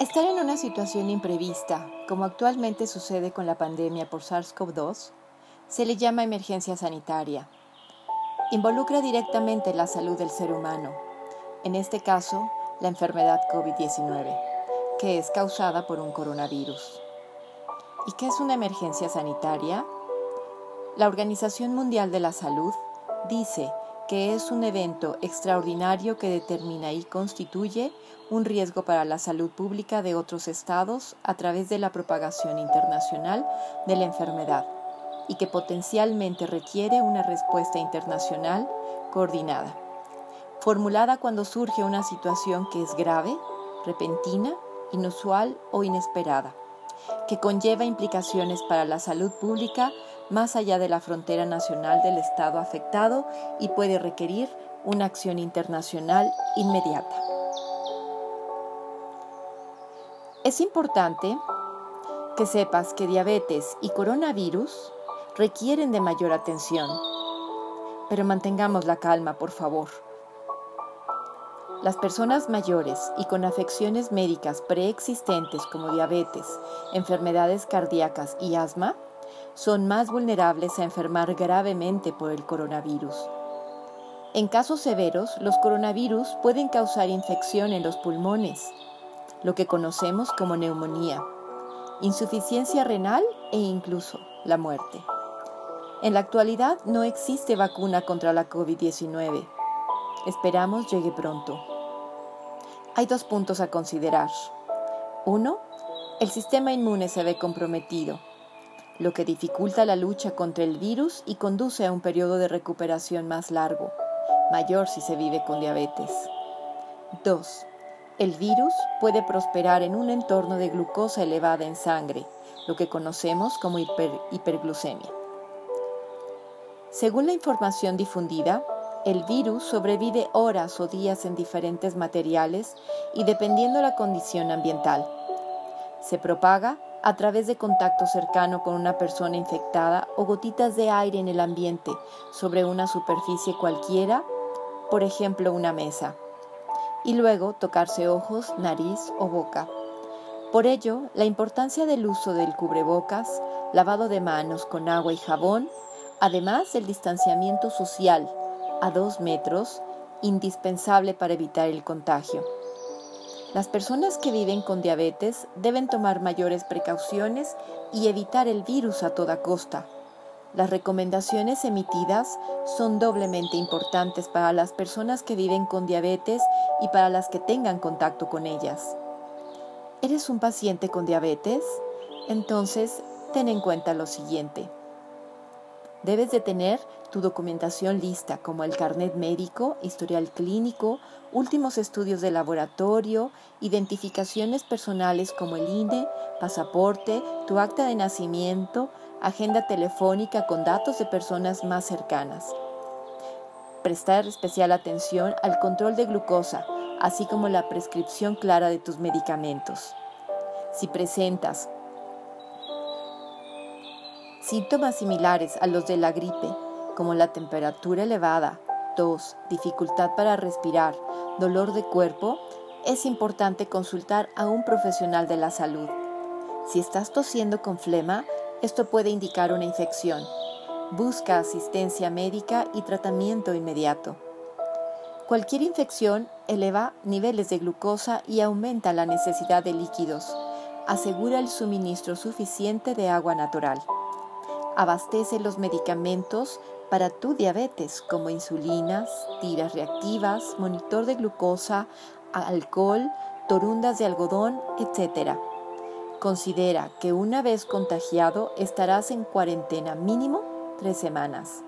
Estar en una situación imprevista, como actualmente sucede con la pandemia por SARS-CoV-2, se le llama emergencia sanitaria. Involucra directamente la salud del ser humano, en este caso, la enfermedad COVID-19, que es causada por un coronavirus. ¿Y qué es una emergencia sanitaria? La Organización Mundial de la Salud dice que es un evento extraordinario que determina y constituye un riesgo para la salud pública de otros estados a través de la propagación internacional de la enfermedad y que potencialmente requiere una respuesta internacional coordinada, formulada cuando surge una situación que es grave, repentina, inusual o inesperada, que conlleva implicaciones para la salud pública más allá de la frontera nacional del Estado afectado y puede requerir una acción internacional inmediata. Es importante que sepas que diabetes y coronavirus requieren de mayor atención, pero mantengamos la calma, por favor. Las personas mayores y con afecciones médicas preexistentes como diabetes, enfermedades cardíacas y asma son más vulnerables a enfermar gravemente por el coronavirus. En casos severos, los coronavirus pueden causar infección en los pulmones, lo que conocemos como neumonía, insuficiencia renal e incluso la muerte. En la actualidad no existe vacuna contra la COVID-19. Esperamos llegue pronto. Hay dos puntos a considerar. Uno, el sistema inmune se ve comprometido lo que dificulta la lucha contra el virus y conduce a un periodo de recuperación más largo, mayor si se vive con diabetes. 2. El virus puede prosperar en un entorno de glucosa elevada en sangre, lo que conocemos como hiperglucemia. Según la información difundida, el virus sobrevive horas o días en diferentes materiales y dependiendo la condición ambiental. Se propaga a través de contacto cercano con una persona infectada o gotitas de aire en el ambiente sobre una superficie cualquiera, por ejemplo una mesa, y luego tocarse ojos, nariz o boca. Por ello, la importancia del uso del cubrebocas, lavado de manos con agua y jabón, además del distanciamiento social a dos metros, indispensable para evitar el contagio. Las personas que viven con diabetes deben tomar mayores precauciones y evitar el virus a toda costa. Las recomendaciones emitidas son doblemente importantes para las personas que viven con diabetes y para las que tengan contacto con ellas. ¿Eres un paciente con diabetes? Entonces, ten en cuenta lo siguiente. Debes de tener tu documentación lista, como el carnet médico, historial clínico, últimos estudios de laboratorio, identificaciones personales como el INE, pasaporte, tu acta de nacimiento, agenda telefónica con datos de personas más cercanas. Prestar especial atención al control de glucosa, así como la prescripción clara de tus medicamentos. Si presentas Síntomas similares a los de la gripe, como la temperatura elevada, tos, dificultad para respirar, dolor de cuerpo, es importante consultar a un profesional de la salud. Si estás tosiendo con flema, esto puede indicar una infección. Busca asistencia médica y tratamiento inmediato. Cualquier infección eleva niveles de glucosa y aumenta la necesidad de líquidos. Asegura el suministro suficiente de agua natural abastece los medicamentos para tu diabetes como insulinas, tiras reactivas, monitor de glucosa, alcohol, torundas de algodón, etc. Considera que una vez contagiado estarás en cuarentena mínimo tres semanas.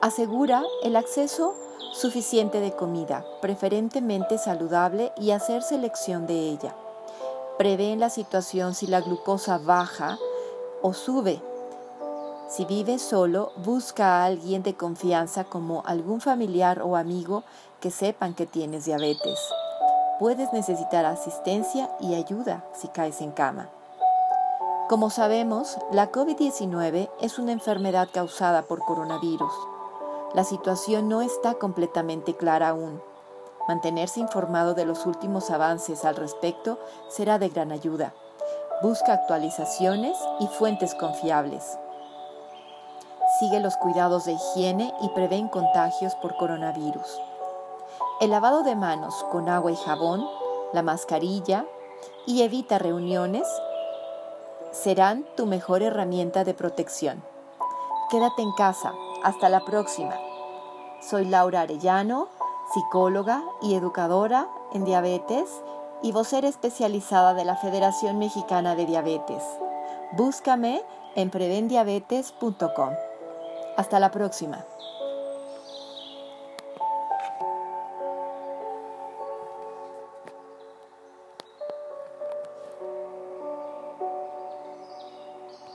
Asegura el acceso suficiente de comida, preferentemente saludable, y hacer selección de ella. Prevé en la situación si la glucosa baja o sube si vives solo, busca a alguien de confianza como algún familiar o amigo que sepan que tienes diabetes. Puedes necesitar asistencia y ayuda si caes en cama. Como sabemos, la COVID-19 es una enfermedad causada por coronavirus. La situación no está completamente clara aún. Mantenerse informado de los últimos avances al respecto será de gran ayuda. Busca actualizaciones y fuentes confiables. Sigue los cuidados de higiene y prevén contagios por coronavirus. El lavado de manos con agua y jabón, la mascarilla y evita reuniones serán tu mejor herramienta de protección. Quédate en casa. Hasta la próxima. Soy Laura Arellano, psicóloga y educadora en diabetes y vocera especializada de la Federación Mexicana de Diabetes. Búscame en prevendiabetes.com. Hasta la próxima.